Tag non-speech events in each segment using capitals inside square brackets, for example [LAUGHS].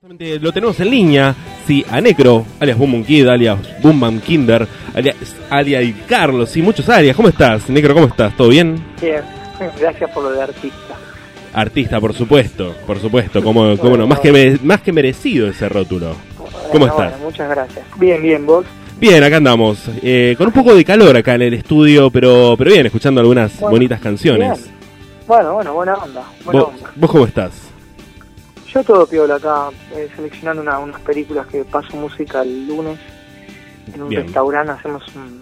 Justamente lo tenemos en línea, sí, a Necro, alias Boom Kid, alias Boom Kinder, alias, alias Carlos y muchos alias. ¿Cómo estás, Necro? ¿Cómo estás? ¿Todo bien? Bien, [LAUGHS] gracias por lo de artista. Artista, por supuesto, por supuesto, como, como no, más que, me- más que merecido ese rótulo. ¿Cómo Bueno, estás? bueno, muchas gracias. Bien, bien, vos. Bien, acá andamos, eh, con un poco de calor acá en el estudio, pero, pero bien, escuchando algunas Bueno, bonitas canciones. bien. Bueno, bueno, buena onda. Buena ¿Vos, onda. vos cómo estás? Yo todo piola acá, eh, seleccionando una- unas películas que paso música el lunes en un Bien. restaurante. Hacemos un,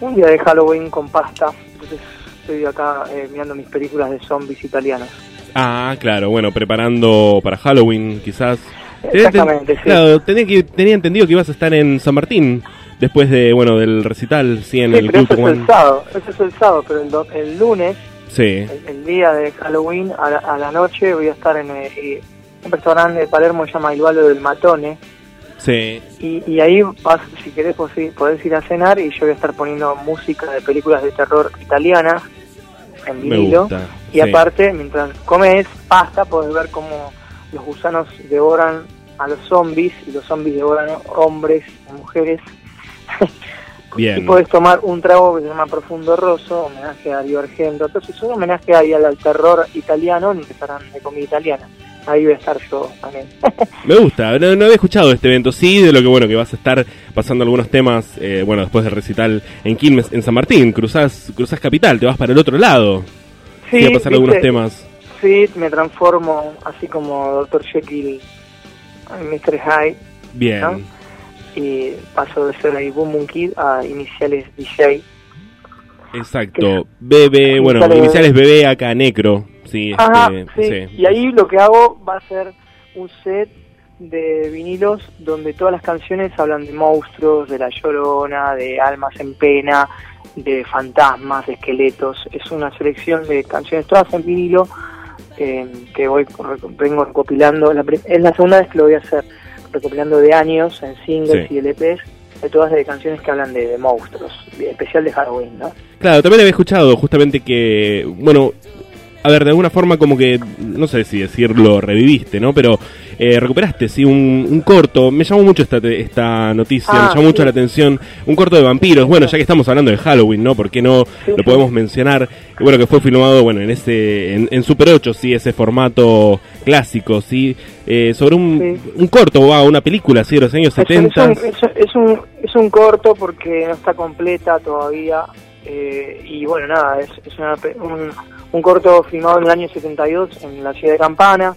un día de Halloween con pasta. Entonces estoy acá eh, mirando mis películas de zombies italianas. Ah, claro, bueno, preparando para Halloween, quizás. Exactamente, sí. Claro, tenía, que, tenía entendido que ibas a estar en San Martín después de, bueno, del recital, sí, en Sí, el pero Club eso es el sábado, eso es el sábado, pero el, do- el lunes Sí, el, el día de Halloween a la, a la noche voy a estar en eh, un restaurante de Palermo que se llama El Balo del Matone sí. y, y ahí vas, si querés vos sí, podés ir a cenar y yo voy a estar poniendo música de películas de terror italianas en vinilo gusta. y sí. aparte mientras comes pasta podés ver cómo los gusanos devoran a los zombies y los zombies devoran hombres y [LAUGHS] mujeres y Bien. podés tomar un trago que se llama Profundo Rosso, homenaje a Dario Argento. Entonces, un homenaje ahí al, al terror italiano un restaurante de comida italiana. Ahí voy a estar yo también. [LAUGHS] Me gusta, no, no había escuchado este evento, sí, de lo que bueno que vas a estar pasando algunos temas, eh, bueno, después del recital en Quilmes, en San Martín, cruzás, cruzás Capital, te vas para el otro lado, sí, a pasar algunos temas. Sí, me transformo así como Dr. Jekyll Mr. Hyde Bien, ¿no? Y paso de ser ahí Boom Boom Kid a iniciales DJ. exacto. Bebe, bueno, Iniciales- iniciales bebé acá, Necro, sí, Ajá, este, sí. sí. Y ahí lo que hago va a ser un set de vinilos donde todas las canciones hablan de monstruos, de la llorona, de almas en pena, de fantasmas, de esqueletos. Es una selección de canciones todas en vinilo eh, que voy vengo recopilando. La es la segunda vez que lo voy a hacer, recopilando de años en singles Sí. y LPs, de todas de canciones que hablan de, de monstruos, especial de Halloween, ¿no? Claro, también había escuchado justamente que, bueno, a ver, de alguna forma como que, no sé si decirlo, reviviste, ¿no? Pero eh, recuperaste, sí, un, un corto. Me llamó mucho esta, esta noticia, Ah, me llamó mucho la atención. Un corto de vampiros. Bueno, ya que estamos hablando de Halloween, ¿no? ¿Por qué no Sí, lo podemos mencionar? Bueno, que fue filmado, bueno, en ese, en, en Super 8, sí, ese formato clásico, sí, eh, sobre un, un corto, va, una película, sí, de los años Es un, 70. es, un, es, un- es corto porque no está completa todavía. eh, y bueno, nada, es, es una un, un corto filmado en el año 72 en la ciudad de Campana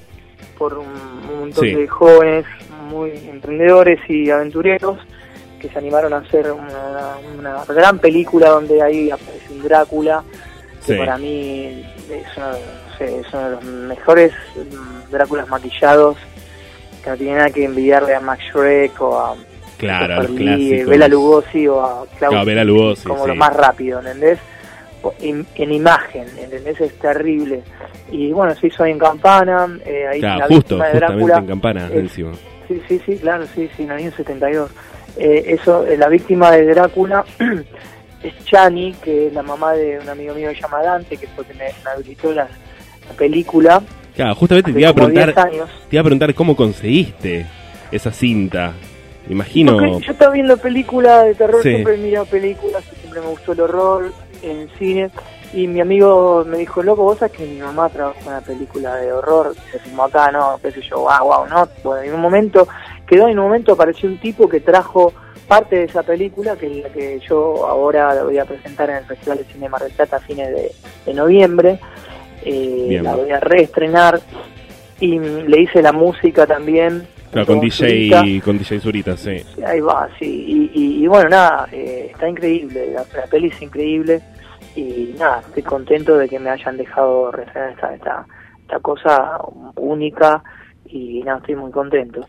por un montón Sí. de jóvenes muy emprendedores y aventureros que se animaron a hacer una, una gran película donde ahí aparece un Drácula que Sí. para mí es uno, no sé, es uno de los mejores Dráculas maquillados que no tiene nada que envidiarle a Max Shrek o a Claro, Lee, clásicos. Bela Lugosi o a Bela Lugosi, como sí. lo más rápido, ¿entendés? En, en imagen, ¿entendés? Es terrible. Y bueno, se hizo ahí en Campana, eh, ahí Claro, la justo, de Drácula. en Campana, encima. Sí, sí, sí, claro, sí, sí, en el año 72. Eh, eso, eh, la víctima de Drácula [CLEARS THROAT] es Chani, que es la mamá de un amigo mío que se llama Dante, que fue que me, me habilitó la, la película. Claro, justamente te iba a preguntar, 10 años. te iba a preguntar cómo conseguiste esa cinta. Imagino. Porque yo estaba viendo películas de terror, Sí. siempre he mirado películas, siempre me gustó el horror en cine. Y mi amigo me dijo, loco, vos sabés que mi mamá trabajó en una película de horror, se filmó acá, ¿no? qué sé yo, wow, wow, ¿no? Bueno, en un momento, quedó en un momento, apareció un tipo que trajo parte de esa película, que es la que yo ahora la voy a presentar en el Festival de Cine Mar del Plata a fines de, de noviembre. Eh, la voy a reestrenar y le hice la música también. Claro, con Zurita. DJ, con DJ Zurita, sí. Ahí va, sí. Y, y- y bueno, nada, eh, está increíble. La, la peli es increíble. Y nada, estoy contento de que me hayan dejado reestrenar esta, esta, esta cosa única. Y nada, estoy muy contento.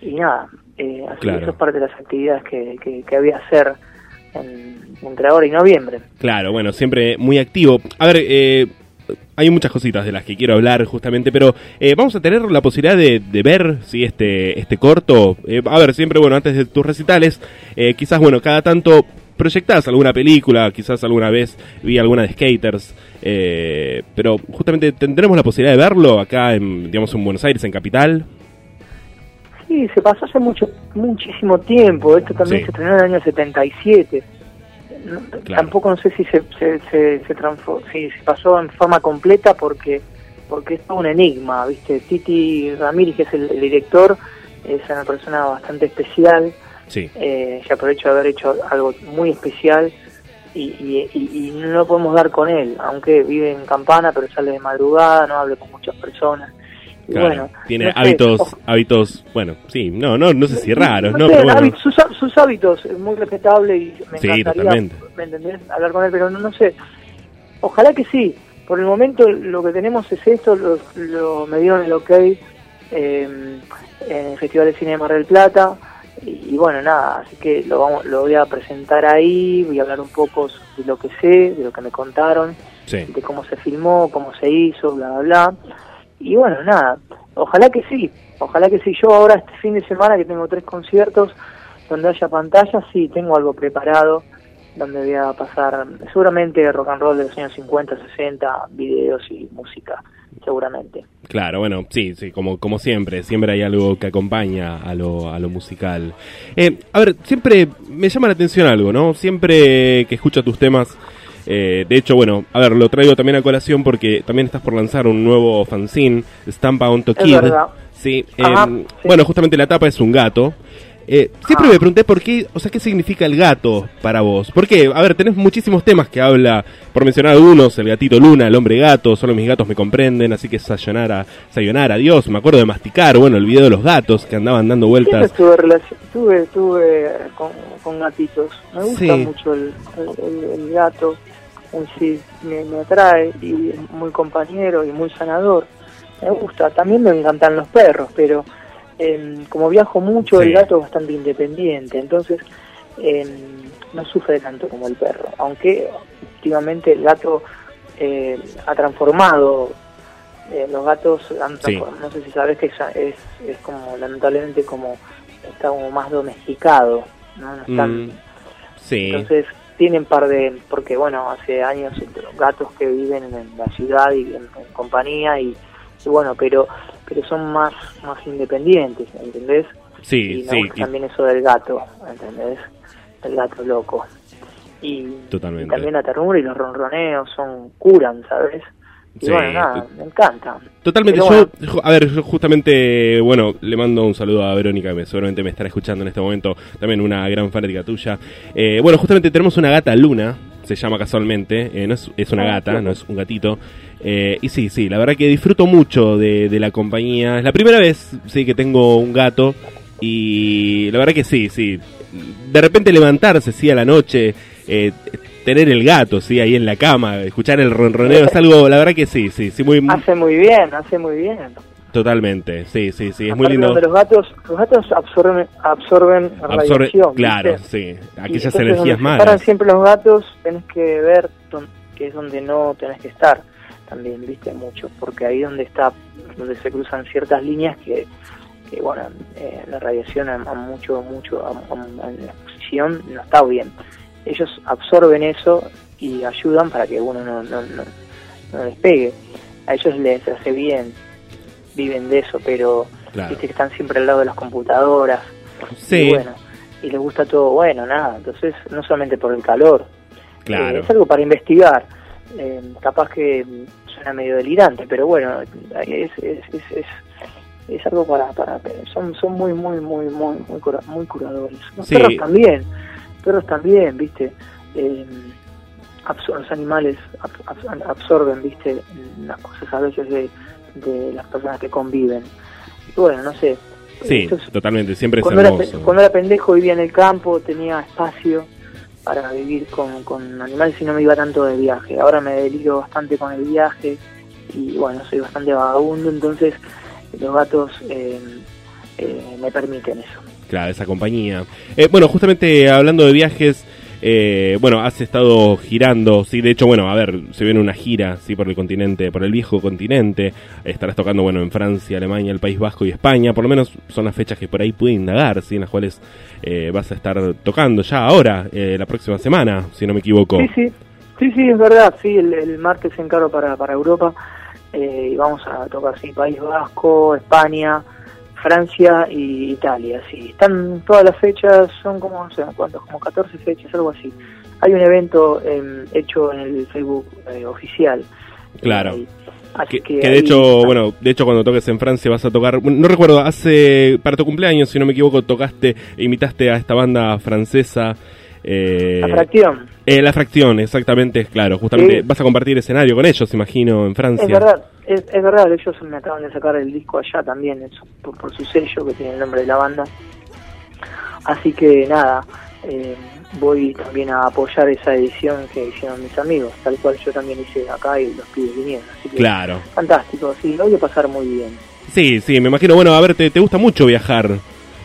Y nada, eh, así Claro. eso es parte de las actividades que, que, que voy a hacer en- entre ahora y noviembre. Claro, bueno, siempre muy activo. A ver, eh, hay muchas cositas de las que quiero hablar justamente, pero eh, vamos a tener la posibilidad de, de ver si este este corto. eh, a ver, siempre, bueno, antes de tus recitales, eh, quizás, bueno, cada tanto proyectás alguna película, quizás alguna vez vi alguna de skaters, eh, pero justamente tendremos la posibilidad de verlo acá en, digamos, en Buenos Aires, en Capital. Sí, se pasó hace mucho, muchísimo tiempo. Esto también Sí. se estrenó en el año 77. No- Claro. Tampoco no sé si se, se, se, se si se pasó en forma completa porque porque es todo un enigma, ¿viste? Titi Ramírez, que es el, el director, es una persona bastante especial. Sí, Eh, ya por el hecho de haber hecho algo muy especial y, y, y- y no podemos dar con él, aunque vive en Campana, pero sale de madrugada, no habla con muchas personas. Y claro. bueno, Tiene no hábitos, hábitos, bueno, sí, no, no, no sé si raros, no ¿no? sé, Pero bueno. hábitos- sus, sus hábitos es muy respetable y me Sí, encantaría totalmente. ¿me entendés? hablar con él, pero no, no sé. Ojalá que sí. Por el momento lo que tenemos es esto, lo, lo- me dieron el ok eh, en el Festival de Cine de Mar del Plata y, y bueno, nada, así que lo, vamos, lo voy a presentar ahí, voy a hablar un poco de lo que sé, de lo que me contaron, Sí, de cómo se filmó, cómo se hizo, bla, bla, bla. Y bueno, nada, ojalá que sí, ojalá que sí. Yo ahora este fin de semana que tengo tres conciertos donde haya pantalla, sí, tengo algo preparado, donde voy a pasar seguramente rock and roll de los años 50, 60, videos y música, seguramente. claro, bueno, sí, sí, como, como siempre, siempre hay algo que acompaña a lo, a lo musical. Eh, a ver, siempre me llama la atención algo, ¿no? Siempre que escucho tus temas, eh, de hecho, bueno, a ver, lo traigo también a colación porque también estás por lanzar un nuevo fanzine, Stampa on to Es Kid. verdad. Sí, Ajá, eh, sí. bueno, justamente la tapa es un gato. Eh, siempre Ah. me pregunté por qué, o sea, qué significa el gato para vos. Porque, a ver, tenés muchísimos temas que habla, por mencionar algunos, el gatito Luna, el hombre gato, solo mis gatos me comprenden, así que sayonara, sayonara, Dios, me acuerdo de masticar, bueno, el video de los gatos que andaban dando Siempre vueltas. tuve, relación, tuve, tuve con, con gatitos. Me gusta Sí. mucho el, el- el- el gato. En sí, me, me atrae y es muy compañero y muy sanador. Me gusta. También me encantan los perros, pero em, como viajo mucho, Sí. el gato es bastante independiente. Entonces, em, no sufre tanto como el perro. Aunque últimamente el gato eh, ha transformado. eh, los gatos han Sí. transformado. No sé si sabes que es, es, como, lamentablemente, como está como más domesticado. No, no están. Mm, sí, Entonces tienen par de, porque bueno, hace años los gatos que viven en la ciudad y en, en compañía y, y bueno, pero pero son más más independientes, ¿entendés? sí, y me sí, gusta y- también eso del gato, ¿entendés? El gato loco. Y, Totalmente. y también la ternura y los ronroneos son curan, ¿sabes? Y Sí, bueno, nada, me encanta. Totalmente, yo, a ver, yo justamente, bueno, le mando un saludo a Verónica, que me- seguramente me estará escuchando en este momento, también una gran fanática tuya. Eh, bueno, justamente tenemos una gata Luna, se llama casualmente, eh, no es, es una Ah, gata, no es un gatito. Eh, y sí, sí, la verdad que disfruto mucho de, de la compañía. Es la primera vez, sí, que tengo un gato y la verdad que sí, sí. De repente levantarse, sí, a la noche, eh, tener el gato, sí, ahí en la cama, escuchar el ronroneo, es algo, la verdad que sí, sí, sí, muy... Hace muy bien, hace muy bien. Totalmente, sí, sí, sí, es muy lindo. los gatos, los gatos absorben, absorben Absorbe, radiación. claro, ¿viste? sí, aquellas energías malas. siempre los gatos, tenés que ver que es donde no tenés que estar también, viste, mucho, porque ahí donde está, donde se cruzan ciertas líneas que, que bueno, eh, la radiación a, a mucho, mucho, a, la exposición no está bien. Ellos absorben eso y ayudan para que uno no, no, no, no les pegue. A ellos les hace bien, viven de eso, pero Claro. viste que están siempre al lado de las computadoras. Sí, Y bueno, y les gusta todo bueno, nada. Entonces, no solamente por el calor, claro. eh, es algo para investigar. Eh, capaz que suena medio delirante, pero bueno, es, es, es, es, es algo para, para son son muy muy muy muy muy, cura- muy curadores. Los Sí. perros también, perros también, viste. Eh, absor- los animales ab- ab- absorben, viste, las cosas a veces de, de las personas que conviven. Y bueno, no sé. Sí, es- totalmente, siempre es cuando era, cuando era pendejo vivía en el campo, tenía espacio para vivir con, con animales y no me iba tanto de viaje. Ahora me deliro bastante con el viaje y bueno, soy bastante vagabundo, entonces los gatos eh, eh, me permiten eso. Claro, esa compañía. Eh, bueno, justamente hablando de viajes, eh, bueno, has estado girando, sí, de hecho, bueno, a ver, se viene una gira, sí, por el continente, por el viejo continente, estarás tocando, bueno, en Francia, Alemania, el País Vasco y España, por lo menos son las fechas que por ahí pude indagar, sí, en las cuales eh, vas a estar tocando ya ahora, eh, la próxima semana, si no me equivoco. Sí, sí, sí, sí, es verdad, sí, el, el martes encaro para, para Europa eh, y vamos a tocar, sí, País Vasco, España, Francia y Italia, sí. Están todas las fechas, son como, no sé cuántos, como 14 fechas, algo así. Hay un evento em, hecho en el Facebook eh, oficial. Claro. Eh, así Que, que, que de ahí hecho, bueno, de hecho cuando toques en Francia vas a tocar, no recuerdo, hace, para tu cumpleaños, si no me equivoco, tocaste, imitaste a esta banda francesa. Eh, La fracción. eh, la fracción, exactamente, claro, justamente Sí. vas a compartir escenario con ellos, imagino, en Francia. Es verdad, es, es verdad, ellos me acaban de sacar el disco allá también, por su sello que tiene el nombre de la banda. Así que nada, eh, voy también a apoyar esa edición que hicieron mis amigos, tal cual yo también hice acá y los pibes vinieron. Así que Claro. fantástico, sí, lo voy a pasar muy bien. Sí, sí, me imagino, bueno, a ver, te, te gusta mucho viajar.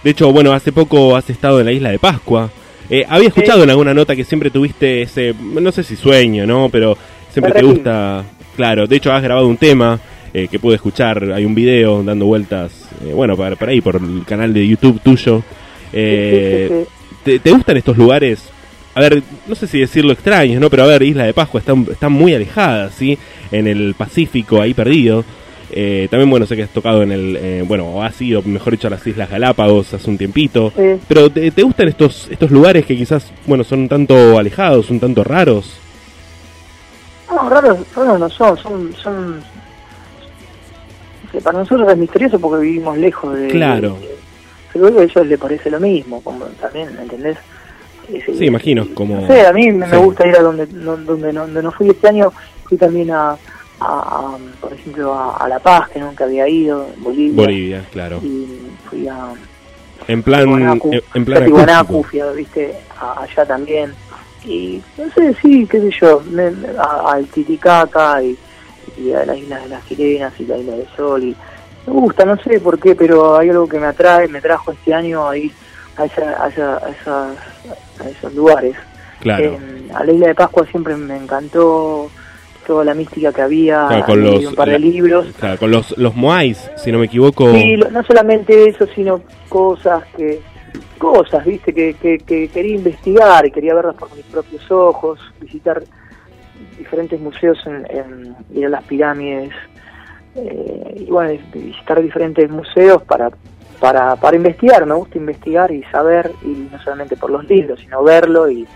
De hecho, bueno, hace poco has estado en la isla de Pascua. Eh, había escuchado en alguna nota que siempre tuviste ese, no sé si sueño, ¿no? Pero siempre te gusta, claro, de hecho has grabado un tema eh, que pude escuchar, hay un video dando vueltas, eh, bueno, para, para ahí, por el canal de YouTube tuyo. Eh, Sí, sí, sí, ¿te, te gustan estos lugares? A ver, no sé si decirlo extraños, ¿no? Pero a ver, Isla de Pascua está, está muy alejada, ¿sí? En el Pacífico, ahí perdido. Eh, también, bueno, sé que has tocado en el, eh, bueno, o has ido, mejor dicho, a las Islas Galápagos hace un tiempito. Sí. Pero ¿te, te gustan estos estos lugares que quizás, bueno, son un tanto alejados, un tanto raros? No, raros, raros no son, son, son... no sé, para nosotros es misterioso porque vivimos lejos de... Claro. de- pero a ellos les parece lo mismo, como también, ¿entendés? Es- Sí, imagino, como- No sé, a mí me, sí. gusta ir a donde, donde, no, donde no fui este año, fui también a, a- a, por ejemplo, a, a La Paz, que nunca había ido, en Bolivia. Bolivia, claro. Y fui a En plan, en, plan acústico. fui a, viste, a- allá también. Y no sé, sí, qué sé yo, me- al Titicaca y, y a las Islas de las Sirenas y la Isla del Sol. Y me gusta, no sé por qué, pero hay algo que me atrae, me trajo este año a ir a, esa- a, esa- a esas- a esos lugares. Claro. Eh, a la Isla de Pascua siempre me encantó toda la mística que había, Claro, con leí los- un par de la- libros. Claro, con los, los Moais, si no me equivoco. Sí, lo- no solamente eso, sino cosas que cosas, viste, que, que, que quería investigar y quería verlas por mis propios ojos, visitar diferentes museos, en, en- ir a las pirámides, eh, y bueno, visitar diferentes museos para, para, para investigar, me gusta investigar y saber, y no solamente por los libros, sino verlo y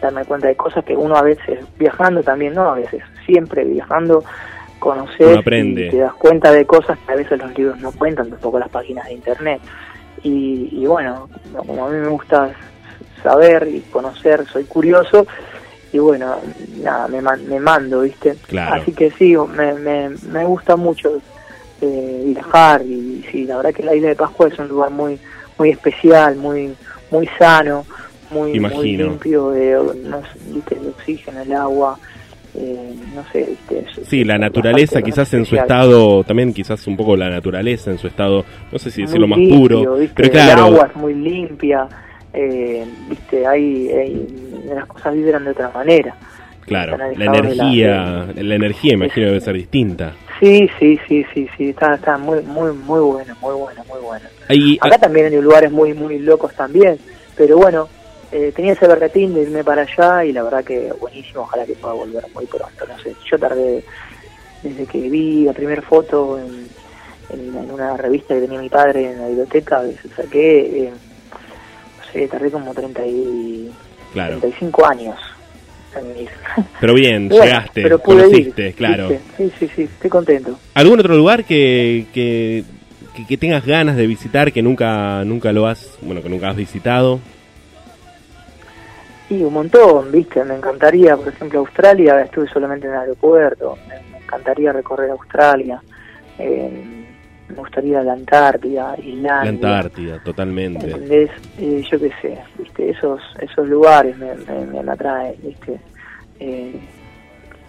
darme cuenta de cosas que uno a veces viajando también, no a veces, siempre viajando, aprende. y te das cuenta de cosas que a veces los libros no cuentan, tampoco las páginas de internet. Y, y bueno, como a mí me gusta saber y conocer, soy curioso, y bueno, nada, me, me mando, ¿viste? Claro. Así que sí, me, me, me gusta mucho eh, viajar y sí, la verdad que la isla de Pascua es un lugar muy muy especial, muy muy sano, muy, muy limpio, de, no sé, ¿viste? el oxígeno, el agua, eh, no sé, ¿viste? Es- Sí, la naturaleza quizás en su estado, también quizás un poco la naturaleza en su estado, no sé si decirlo más limpio, puro, ¿viste? pero El claro, agua es muy limpia, eh, viste, hay, hay- las cosas vibran de otra manera. claro, la de la- energía, la energía imagino debe ser distinta. Sí, sí, sí, sí, sí, está, está muy, muy, muy bueno, muy bueno, muy bueno. Ahí, Acá también hay lugares muy, muy locos también, pero bueno, eh, tenía ese berretín de irme para allá y la verdad que buenísimo, ojalá que pueda volver muy pronto, no sé, yo tardé desde que vi la primera foto en, en, en una revista que tenía mi padre en la biblioteca, que saqué, eh, no sé, tardé como 30 y, claro, 35 años en ir. pero bien, [LAUGHS] Bueno, llegaste, pero pude conociste, ir, claro. ¿viste? Sí, sí, sí, estoy contento. ¿Algún otro lugar que, que, que, que tengas ganas de visitar que nunca nunca lo has, bueno, que nunca has visitado? Sí, un montón, viste, me encantaría, por ejemplo, Australia, estuve solamente en el aeropuerto, me, encantaría recorrer Australia, eh, me gustaría la Antártida, Islandia, La Antártida, totalmente. ¿entendés? Eh, yo qué sé, viste, esos esos lugares me, me, me atraen, viste, eh,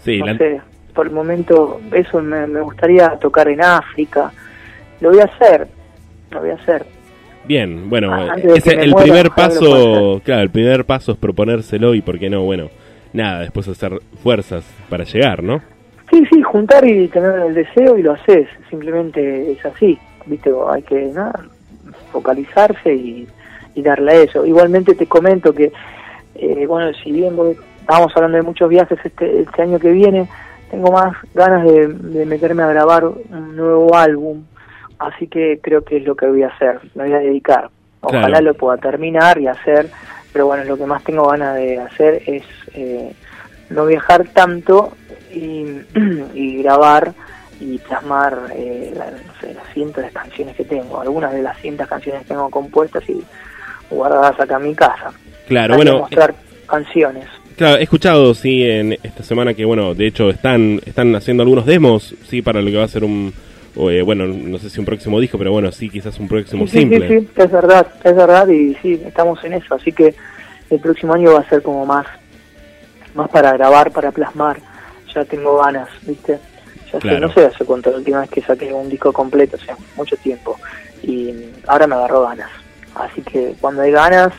Sí, no la- sé, por el momento eso me, me gustaría tocar en África, lo voy a hacer, lo voy a hacer, Bien, bueno, Ah, ese- el muera, primer [LAUGHS] paso, claro, el primer paso es proponérselo y por qué no, bueno, nada, después hacer fuerzas para llegar, ¿no? Sí, sí, juntar y tener el deseo y lo haces, simplemente es así, viste, hay que nada, focalizarse y, y darle a eso. Igualmente te comento que, eh, bueno, si bien voy- estábamos hablando de muchos viajes este, este año que viene, tengo más ganas de, de meterme a grabar un nuevo álbum, así que creo que es lo que voy a hacer, me voy a dedicar. Ojalá lo pueda terminar y hacer, pero bueno, lo que más tengo ganas de hacer es eh, no viajar tanto y, [CLEARS THROAT] y grabar y plasmar eh, no sé, las cientos de canciones que tengo, algunas de las cientos canciones que tengo compuestas y guardadas acá en mi casa. Claro, bueno. Mostrar canciones. Claro, he escuchado, sí, en esta semana que, bueno, de hecho están están haciendo algunos demos, sí, para lo que va a ser un, eh, bueno, no sé si un próximo disco, pero bueno, sí, quizás un próximo sí, simple. Sí, sí, es verdad, es verdad y sí, estamos en eso, así que el próximo año va a ser como más, más para grabar, para plasmar, ya tengo ganas, ¿viste? Ya sé, no sé hace cuánto, la última vez que saqué un disco completo, o sea, mucho tiempo, y ahora me agarró ganas, así que cuando hay ganas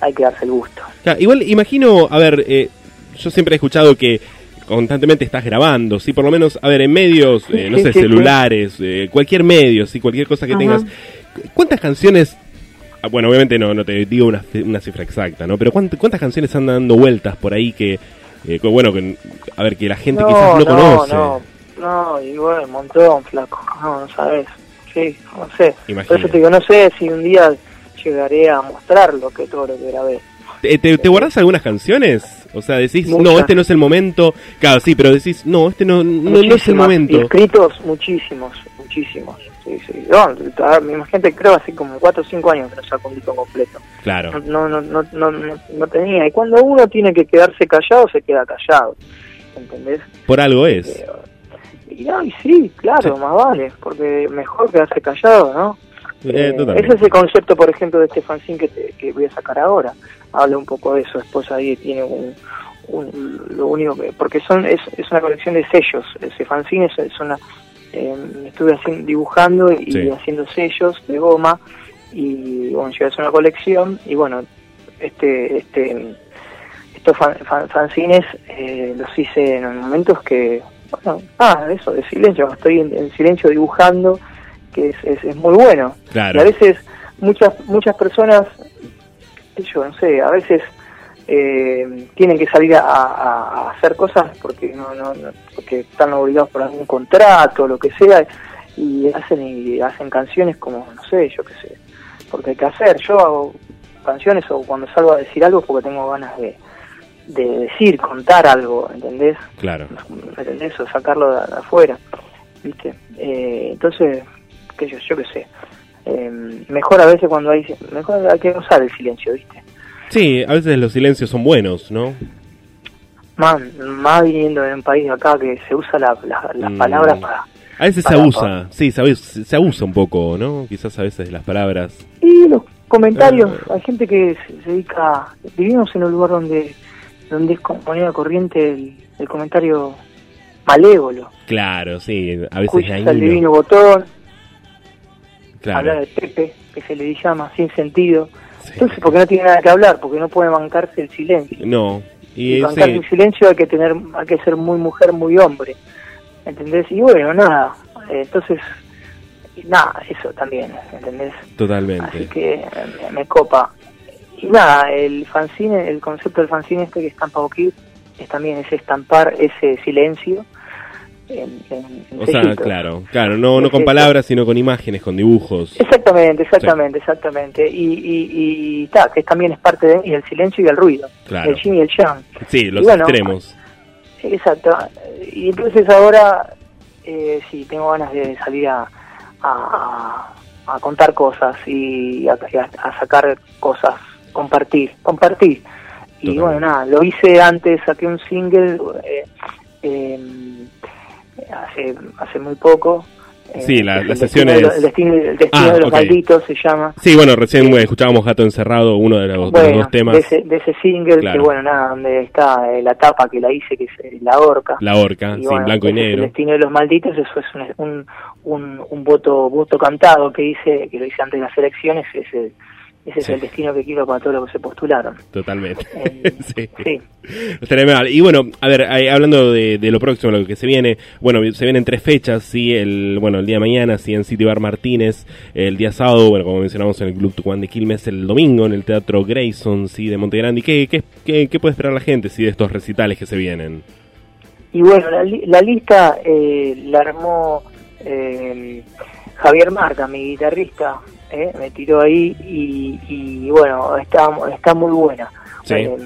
hay que darse el gusto. igual imagino, a ver, eh, yo siempre he escuchado que constantemente estás grabando, sí, por lo menos, a ver, en medios, eh, no sé, [LAUGHS] celulares, eh, cualquier medio, sí, cualquier cosa que tengas. ¿Cuántas canciones ah, bueno, obviamente no, no te digo una, una cifra exacta, ¿no? Pero ¿cuántas, canciones andan dando vueltas por ahí que, bueno, que, a ver, que la gente quizás no, conoce? No, no, igual, un montón, flaco, no, no sabes, sí, no sé. Por eso te digo, no sé si un día llegaré a mostrar lo que todo lo que grabé. ¿Te, te, guardas algunas canciones? O sea, decís, no, este no es el momento. Claro, sí, pero decís, no, este no, no, es el momento. escritos muchísimos, muchísimos. Sí, sí. No, imagínate, creo hace como 4 o 5 años que no saco un disco completo. Claro. No, no, no, no, no, tenía. Y cuando uno tiene que quedarse callado, se queda callado. ¿Entendés? Por algo es. Eh, y, y sí, claro, más vale. Porque mejor quedarse callado, ¿no? Eh, ese es el concepto, por ejemplo, de este fanzine que, que voy a sacar ahora. Habla un poco de eso. Después ahí tiene un, lo único que. Porque son es, es una colección de sellos. Ese fanzine es, una. Em, estuve haciendo, dibujando y haciendo sellos de goma. Y bueno, hacer una colección. Y bueno, este. este estos fanzines eh, los hice en momentos que. Bueno, ah, eso, de silencio. Estoy en silencio dibujando que es, es, muy bueno. Y a veces muchas muchas personas, yo no sé, a veces eh, tienen que salir a, hacer cosas porque no, no, porque están obligados por algún contrato o lo que sea y hacen y hacen canciones como no sé yo qué sé porque hay que hacer. Yo hago canciones o cuando salgo a decir algo porque tengo ganas de, de decir contar algo entendés claro. Entendés o sacarlo de, afuera viste eh, entonces que yo, yo qué sé. Eh, mejor a veces cuando hay, mejor hay que usar el silencio, ¿viste? Sí, a veces los silencios son buenos, ¿no? Más, más viniendo en un país acá que se usa la, las mm. palabras para... A veces se abusa, sí, se, se abusa un poco, ¿no? Quizás a veces las palabras. Y los comentarios, ah. hay gente que se, dedica, vivimos en un lugar donde donde es moneda corriente el, el comentario malévolo. Claro, sí, a veces hay el divino botón, hablar de Pepe, que se le llama, sin sentido. Entonces, porque no tiene nada que hablar, porque no puede bancarse el silencio. No. Y, bancarse el silencio hay que tener, hay que ser muy mujer, muy hombre. ¿Entendés? Y bueno, nada. Entonces, nada, eso también, ¿entendés? Totalmente. Así que me, copa. Y nada, el fanzine, el concepto del fanzine este que estampa Kid es también ese estampar ese silencio o sea, claro, claro, no, no con palabras, sino con imágenes, con dibujos. Exactamente, exactamente, exactamente. Y, y, y que también es parte de y el silencio y el ruido, claro. el yin y el yang. Sí, los extremos. Exacto. Y entonces ahora, eh, sí, tengo ganas de salir a, a, contar cosas y a, sacar cosas, compartir, compartir. Y bueno, nada, lo hice antes, saqué un single. Eh, eh, hace, hace muy poco. Sí, las sesiones... el destino, ah, de los malditos se llama. Sí, bueno, recién escuchábamos Gato Encerrado, uno de los, dos temas. De ese, de ese single, que bueno, nada, donde está eh, la tapa que la hice, que es eh, La Orca. La Orca, sí, blanco y negro. El destino de los malditos, eso es un, un, un, voto voto cantado que hice, que lo hice antes de las elecciones, ese es el destino que quiero para todos los que se postularon. Totalmente. [LAUGHS] sí. sí. Y bueno, a ver, hablando de, lo próximo, lo que se viene, bueno, se vienen tres fechas, sí, el, bueno, el día de mañana, sí, en City Bar Martínez, el día sábado, bueno, como mencionamos en el Club Tucumán de Quilmes, el domingo en el Teatro Grayson, sí, de Montegrande. ¿Qué, qué, qué, qué puede esperar la gente, sí, de estos recitales que se vienen? Y bueno, la, lista eh, la armó... Eh, Javier Marca, mi guitarrista, ¿eh? me tiró ahí y, y bueno, está, está muy buena. Sí. Eh,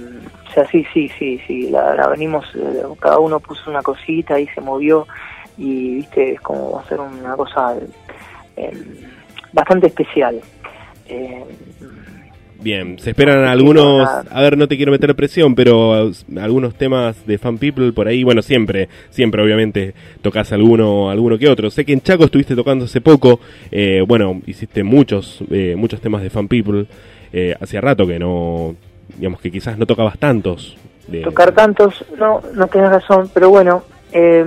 o sea, sí, sí, sí, sí, la, la venimos, eh, cada uno puso una cosita y se movió y, viste, es como hacer una cosa eh, bastante especial. Bien, se esperan No, algunos, a ver, no te quiero meter presión, pero algunos temas de Fan People por ahí, bueno, siempre, siempre obviamente tocas alguno, alguno que otro. Sé que en Chaco estuviste tocando hace poco, eh, bueno, hiciste muchos, eh, muchos temas de Fan People, eh, hacía rato que no, digamos que quizás no tocabas tantos. De, tocar tantos, no, no tenés razón, pero bueno, eh,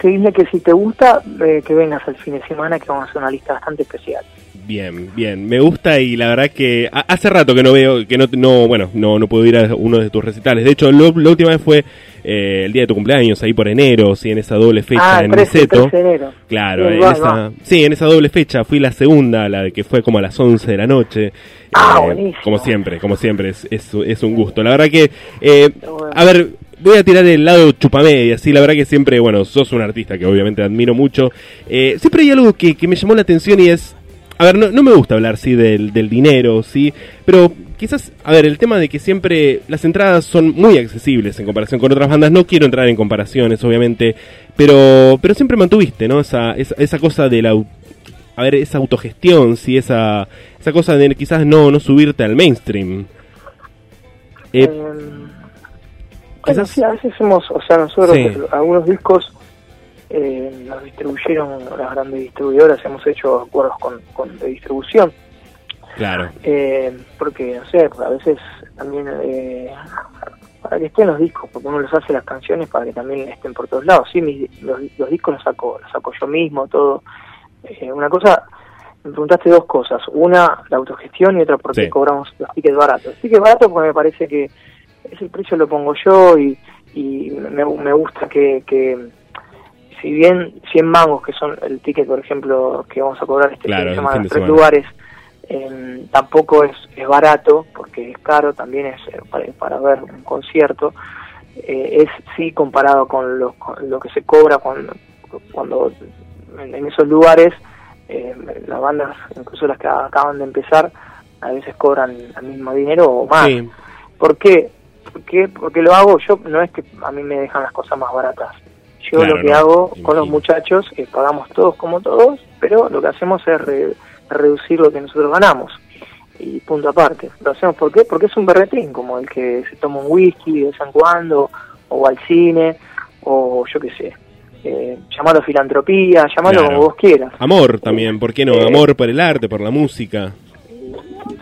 te dile que si te gusta, eh, que vengas al fin de semana, que vamos a hacer una lista bastante especial. Bien, bien, me gusta y la verdad que ha- hace rato que no veo, que no, no bueno, no, no puedo ir a uno de tus recitales. De hecho, lo- la última vez fue eh, el día de tu cumpleaños, ahí por enero, sí, en esa doble fecha ah, en 13, Niceto. 13 de enero. Claro, Bien, en va, esa, va. sí, en esa doble fecha fui la segunda, la que fue como a las 11 de la noche. Ah, Eh, buenísimo. Como siempre, como siempre, es, es, es un gusto. La verdad que, eh, a ver, voy a tirar el lado chupamedia, sí, la verdad que siempre, bueno, sos un artista que obviamente admiro mucho. Eh, siempre hay algo que, que me llamó la atención y es, a ver, no, no me gusta hablar, sí, del, del dinero, sí, pero quizás, a ver, el tema de que siempre las entradas son muy accesibles en comparación con otras bandas, no quiero entrar en comparaciones, obviamente, pero, pero siempre mantuviste, ¿no? Esa, esa, esa cosa de la, a ver, esa autogestión, sí, esa, esa cosa de quizás no, no subirte al mainstream. Eh, bueno, quizás- sí, a veces hemos, o sea, nosotros Sí. algunos discos eh, los distribuyeron las grandes distribuidoras, hemos hecho acuerdos con, con de distribución, claro, eh, porque, no sé, a veces también eh, para que estén los discos, porque uno los hace las canciones para que también estén por todos lados, sí, mis- los, los discos los saco, los saco yo mismo, todo. Eh, una cosa, me preguntaste dos cosas, una la autogestión y otra por qué Sí. cobramos los tickets baratos. Los tickets baratos porque me parece que ese precio lo pongo yo y, y me, me gusta que, que si bien 100 mangos, que son el ticket, por ejemplo, que vamos a cobrar este Claro, fin de semana en tres lugares, eh, tampoco es, es barato, porque es caro, también es eh, para, para ver un concierto, eh, es sí comparado con lo, con lo que se cobra cuando, cuando en, en esos lugares, eh, las bandas, incluso las que acaban de empezar, a veces cobran el mismo dinero o más. sí, ¿Por qué? ¿Por qué? Porque lo hago yo, no es que a mí me dejan las cosas más baratas. Yo Claro, lo que no, hago con los muchachos es pagamos todos como todos, pero lo que hacemos es re- reducir lo que nosotros ganamos. Y punto aparte. ¿Lo hacemos por qué? Porque es un berretín, como el que se toma un whisky de vez en cuando, o al cine, o yo qué sé. Eh, llamalo filantropía, llamalo Claro. como vos quieras. amor también, ¿por qué no? Eh, Amor por el arte, por la música.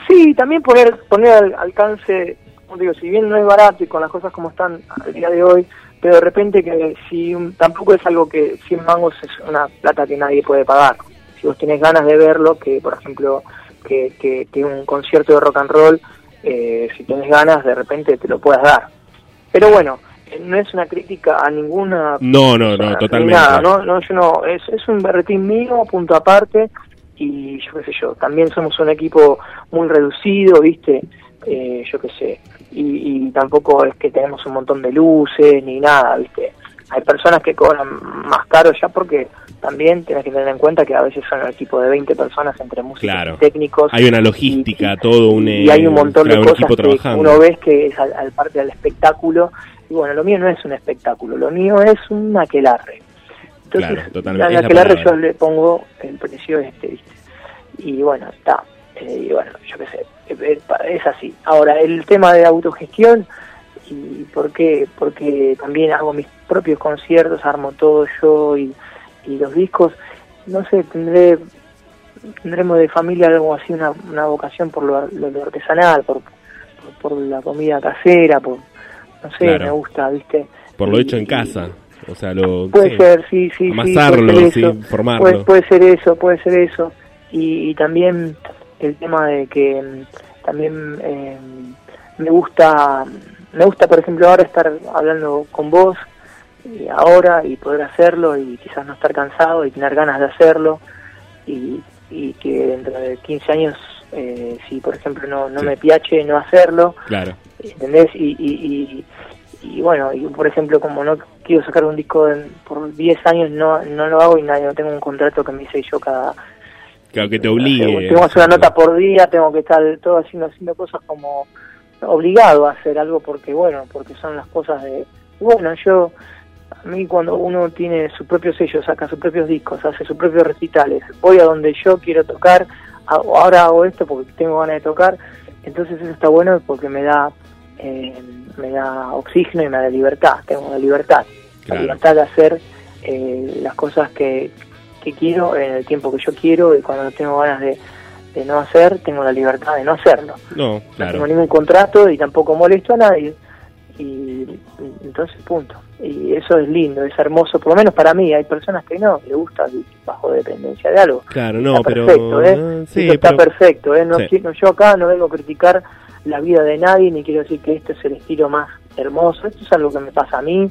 Sí, también poner, poner al alcance, digo, si bien no es barato y con las cosas como están al día de hoy, pero de repente que si tampoco es algo que 100 mangos es una plata que nadie puede pagar. Si vos tenés ganas de verlo, que por ejemplo, que, que, que un concierto de rock and roll, eh, si tenés ganas, de repente te lo puedas dar. Pero bueno, eh, no es una crítica a ninguna No, no, no, totalmente. nada, no, no, yo no, es, es un berretín mío, punto aparte, y yo qué sé yo, también somos un equipo muy reducido, ¿viste? Eh, yo qué sé, y, y tampoco es que tenemos un montón de luces ni nada, ¿viste? Hay personas que cobran más caro ya porque también tenés que tener en cuenta que a veces son un equipo de 20 personas entre músicos Claro. y técnicos. Hay una logística, todo un, y hay un eh, montón de un cosas que trabajando. uno ve que es al, al parte del espectáculo. Y bueno, lo mío no es un espectáculo, lo mío es un aquelarre. Entonces, Claro, totalmente, al aquelarre yo le pongo el precio este, ¿viste? Y bueno, está. Eh, y bueno, yo qué sé, es así. Ahora, el tema de autogestión, y por qué, porque también hago mis propios conciertos, armo todo yo y, y los discos, no sé, tendré tendremos de familia algo así, una, una vocación por lo, lo- lo artesanal, por, por, por la comida casera, por, no sé, Claro. me gusta, ¿viste? Por lo Y- hecho en casa. O sea, lo. Puede sí. ser, sí, sí, sí. Amasarlo, puede ser sí, formarlo. Puede, puede ser eso, puede ser eso. Y, y también el tema de que mm, también eh, me gusta, me gusta, por ejemplo, ahora estar hablando con vos, y ahora, y poder hacerlo, y quizás no estar cansado, y tener ganas de hacerlo, y, y que dentro de 15 años, eh, si por ejemplo no, no Sí. me piache no hacerlo, Claro. ¿entendés? Y, y, y, y bueno, y por ejemplo, como no quiero sacar un disco por 10 años, no no lo hago y nadie, no tengo un contrato que me hice yo cada... Claro, que te obligue. tengo que hacer una nota por día, tengo que estar todo haciendo, haciendo cosas como obligado a hacer algo porque, bueno, porque son las cosas de... Bueno, yo, a mí cuando uno tiene su propio sello, saca sus propios discos, hace sus propios recitales, voy a donde yo quiero tocar, ahora hago esto porque tengo ganas de tocar, entonces eso está bueno porque me da eh, me da oxígeno y me da libertad, tengo la libertad, la libertad de hacer eh, las cosas que, que quiero en el tiempo que yo quiero y cuando tengo ganas de, de no hacer, tengo la libertad de no hacerlo. No, claro. No tengo ningún contrato y tampoco molesto a nadie. Y, entonces, punto. Y eso es lindo, es hermoso, por lo menos para mí. Hay personas que no, le gusta bajo dependencia de algo. Claro, no, está pero. Perfecto, ¿eh? sí, está perfecto, ¿eh? No, yo acá no vengo a criticar la vida de nadie, ni quiero decir que este es el estilo más hermoso. Esto es algo que me pasa a mí,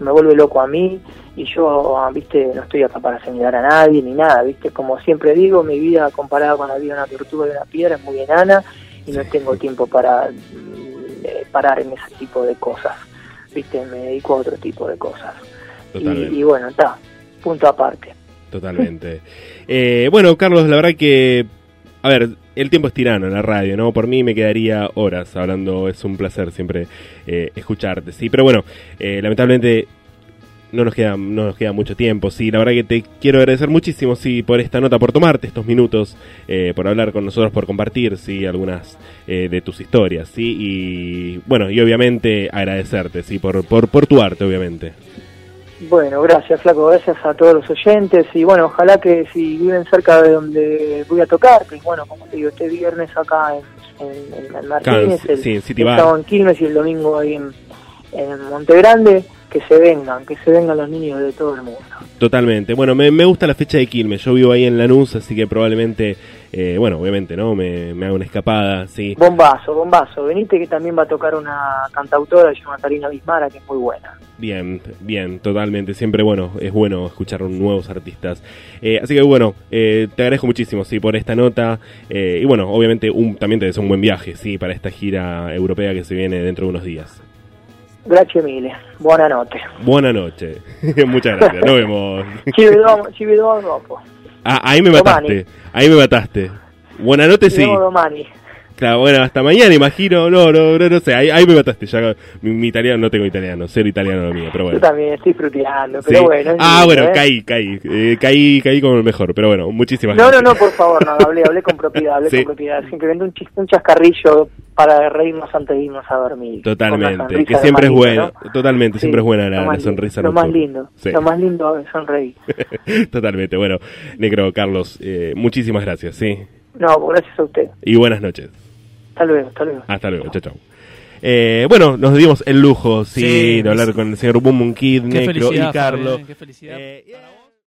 me vuelve loco a mí y yo, ah, viste, no estoy acá para señalar a nadie ni nada, viste, como siempre digo, mi vida comparada con la vida de una tortuga y una piedra es muy enana y no tengo tiempo para mm, eh, parar en ese tipo de cosas, viste, me dedico a otro tipo de cosas. Y, bueno, está, punto aparte. Totalmente. eh, bueno, Carlos, la verdad que, a ver, el tiempo es tirano en la radio, ¿no? Por mí me quedaría horas hablando, es un placer siempre eh, escucharte, sí, pero bueno, eh, lamentablemente no nos queda no nos queda mucho tiempo sí. La verdad que te quiero agradecer muchísimo sí por esta nota por tomarte estos minutos eh, por hablar con nosotros por compartir sí algunas eh, de tus historias sí. Y bueno y obviamente agradecerte sí por por por tu arte obviamente bueno gracias flaco gracias a todos los oyentes y bueno ojalá que si viven cerca de donde voy a tocar que bueno como te digo este viernes acá en, en, Martínez el, sí, en Quilmes y el domingo ahí en, en Monte Grande que se vengan, que se vengan los niños de todo el mundo. Totalmente. Bueno, me, me gusta la fecha de Quilmes. Yo vivo ahí en Lanús, así que probablemente, eh, bueno, obviamente, ¿no? Me, me haga una escapada, sí. Bombazo, bombazo. Venite que también va a tocar una cantautora llamada Tarina Bismara, que es muy buena. Bien, bien, totalmente. Siempre, bueno, es bueno escuchar nuevos artistas. Eh, así que, bueno, eh, te agradezco muchísimo, sí, por esta nota. y bueno, obviamente, un, también te deseo un buen viaje, sí, para esta gira europea que se viene dentro de unos días. Gracias mille, buonanotte. Buonanotte, muchas gracias, nos vemos. [LAUGHS] Ci dopo. Ah, ahí me mataste, ahí me mataste. Buonanotte sí. domani. Claro, bueno, hasta mañana imagino, no, no, no, no sé, ahí, ahí me mataste, ya mi, italiano, no tengo italiano, cero italiano lo mío, pero bueno. Yo también estoy fruteando, pero bueno. Ah, bueno, ¿eh? caí, caí, eh, caí, caí como el mejor, pero bueno, muchísimas no, gracias. No, no, no, por favor, no, hablé, hablé con propiedad, hablé [LAUGHS] con propiedad, simplemente un, chis, un chascarrillo para reírnos antes de irnos a dormir. Totalmente, que siempre es bueno, totalmente, siempre es buena la, sonrisa. Lo más lindo, lo más lindo es sonreír. [LAUGHS] totalmente, bueno, Negro, Carlos, eh, muchísimas gracias, sí. No, gracias a usted. Y buenas noches. Hasta luego, hasta luego. Hasta luego, chao, chao. Eh, bueno, nos dimos el lujo, sí, de hablar con el señor Boom Kid, Necro y Carlos. qué felicidad. Eh,